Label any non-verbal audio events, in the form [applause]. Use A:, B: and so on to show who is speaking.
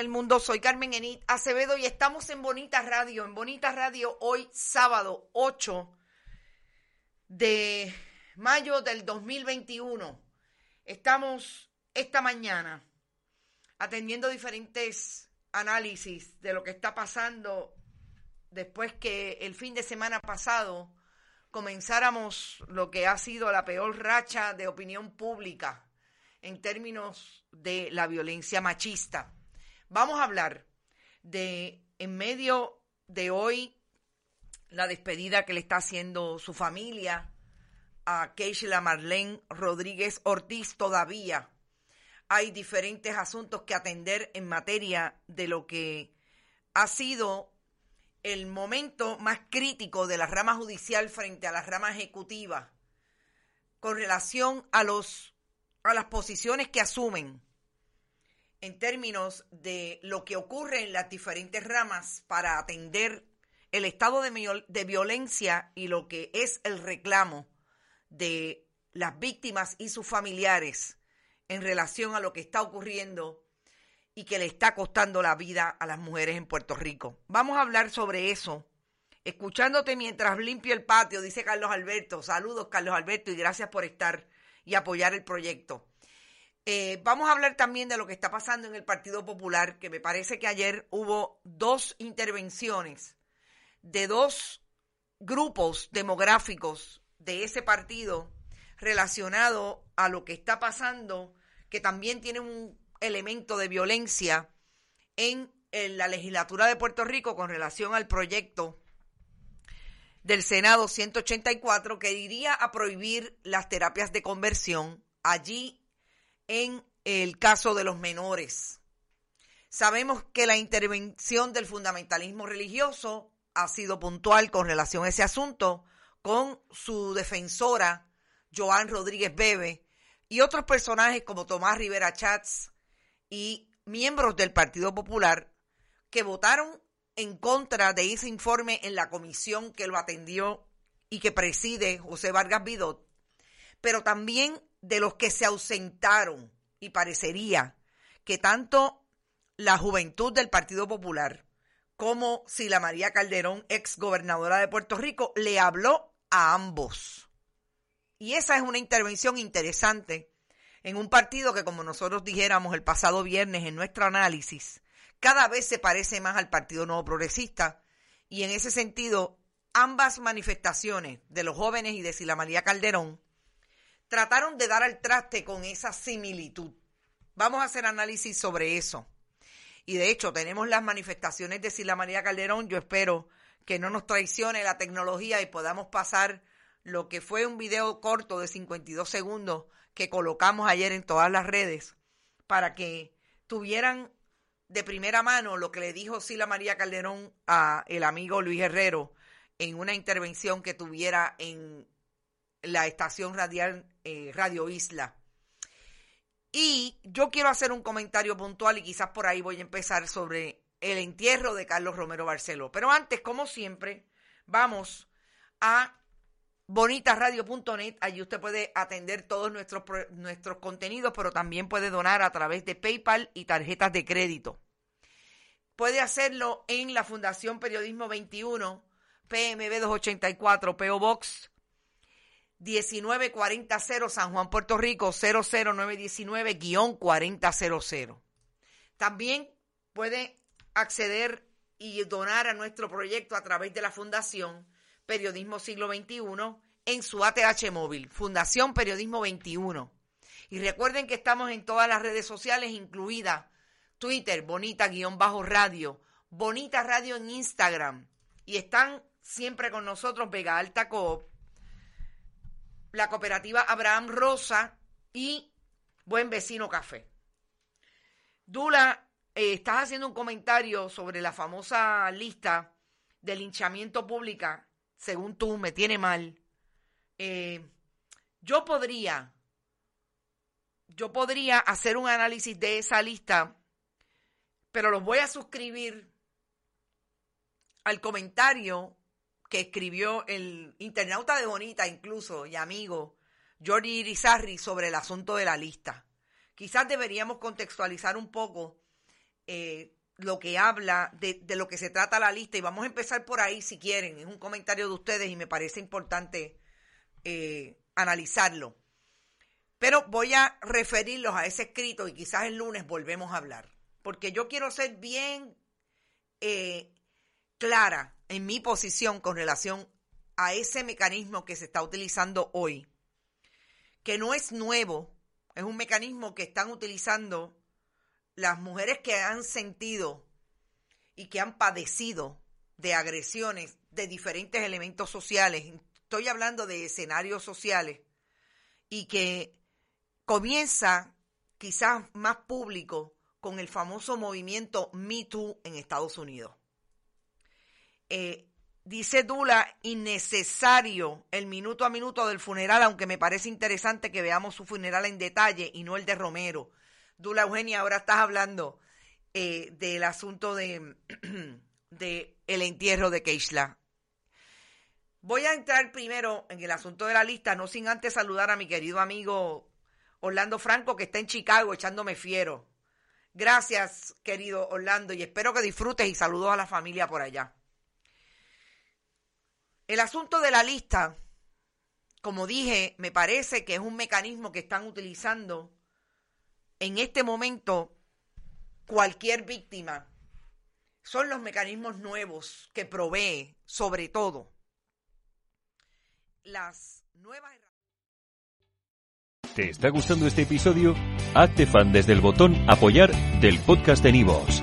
A: el mundo. Soy Carmen Enit Acevedo y estamos en Bonita Radio. En Bonita Radio hoy sábado 8 de mayo del 2021. Estamos esta mañana atendiendo diferentes análisis de lo que está pasando después que el fin de semana pasado comenzáramos lo que ha sido la peor racha de opinión pública en términos de la violencia machista. Vamos a hablar de, en medio de hoy, la despedida que le está haciendo su familia a Keishla Marlene Rodríguez Ortiz todavía. Hay diferentes asuntos que atender en materia de lo que ha sido el momento más crítico de la rama judicial frente a la rama ejecutiva con relación a los a las posiciones que asumen en términos de lo que ocurre en las diferentes ramas para atender el estado de, violencia y lo que es el reclamo de las víctimas y sus familiares en relación a lo que está ocurriendo y que le está costando la vida a las mujeres en Puerto Rico. Vamos a hablar sobre eso. Escuchándote mientras limpio el patio, dice Carlos Alberto. Saludos, Carlos Alberto, y gracias por estar y apoyar el proyecto. Eh, vamos a hablar también de lo que está pasando en el Partido Popular, que me parece que ayer hubo dos intervenciones de dos grupos demográficos de ese partido relacionado a lo que está pasando, que también tiene un elemento de violencia en, la legislatura de Puerto Rico con relación al proyecto del Senado 184 que iría a prohibir las terapias de conversión allí en el caso de los menores. Sabemos que la intervención del fundamentalismo religioso ha sido puntual con relación a ese asunto con su defensora, Joan Rodríguez Bebe, y otros personajes como Tomás Rivera Chats y miembros del Partido Popular que votaron en contra de ese informe en la comisión que lo atendió y que preside José Vargas Vidot, pero también de los que se ausentaron y parecería que tanto la juventud del Partido Popular como Sila María Calderón, ex gobernadora de Puerto Rico, le habló a ambos. Y esa es una intervención interesante en un partido que, como nosotros dijéramos el pasado viernes en nuestro análisis, cada vez se parece más al Partido Nuevo Progresista y en ese sentido ambas manifestaciones de los jóvenes y de Sila María Calderón trataron de dar al traste con esa similitud. Vamos a hacer análisis sobre eso. Y de hecho tenemos las manifestaciones de Sila María Calderón. Yo espero que no nos traicione la tecnología y podamos pasar lo que fue un video corto de 52 segundos que colocamos ayer en todas las redes para que tuvieran de primera mano lo que le dijo Sila María Calderón a el amigo Luis Herrero en una intervención que tuviera en la estación radial eh, Radio Isla. Y yo quiero hacer un comentario puntual y quizás por ahí voy a empezar sobre el entierro de Carlos Romero Barceló. Pero antes, como siempre, vamos a bonitasradio.net. Allí usted puede atender todos nuestros, nuestros contenidos, pero también puede donar a través de PayPal y tarjetas de crédito. Puede hacerlo en la Fundación Periodismo 21, PMB 284, PO Box 1940 San Juan, Puerto Rico 00919-4000. También puede acceder y donar a nuestro proyecto a través de la Fundación Periodismo Siglo XXI en su ATH móvil, Fundación Periodismo 21. Y recuerden que estamos en todas las redes sociales, incluida Twitter, Bonita-Radio, Bonita Radio en Instagram. Y están siempre con nosotros Vega Alta Coop, la cooperativa Abraham Rosa y Buen Vecino Café. Dula, eh, estás haciendo un comentario sobre la famosa lista de linchamiento pública según tú, me tiene mal. Eh, yo podría, yo podría hacer un análisis de esa lista, pero los voy a suscribir al comentario que escribió el internauta de Bonita incluso y amigo Jordi Irizarri sobre el asunto de la lista. Quizás deberíamos contextualizar un poco eh, lo que habla de, lo que se trata la lista y vamos a empezar por ahí si quieren. Es un comentario de ustedes y me parece importante eh, analizarlo. Pero voy a referirlos a ese escrito y quizás el lunes volvemos a hablar. Porque yo quiero ser bien eh, clara en mi posición con relación a ese mecanismo que se está utilizando hoy, que no es nuevo, es un mecanismo que están utilizando las mujeres que han sentido y que han padecido de agresiones de diferentes elementos sociales, estoy hablando de escenarios sociales, y que comienza quizás más público con el famoso movimiento Me Too en Estados Unidos. Eh, dice Dula, innecesario el minuto a minuto del funeral, aunque me parece interesante que veamos su funeral en detalle y no el de Romero. Dula Eugenia, ahora estás hablando eh, del asunto de, [clears throat] de, el entierro de Keishla. Voy a entrar primero en el asunto de la lista, no sin antes saludar a mi querido amigo Orlando Franco, que está en Chicago echándome fiero. Gracias, querido Orlando, y espero que disfrutes y saludos a la familia por allá. El asunto de la lista, como dije, me parece que es un mecanismo que están utilizando en este momento cualquier víctima. Son los mecanismos nuevos que provee, sobre todo, las nuevas
B: ¿Te está gustando este episodio? Hazte fan desde el botón Apoyar del podcast de Nivos.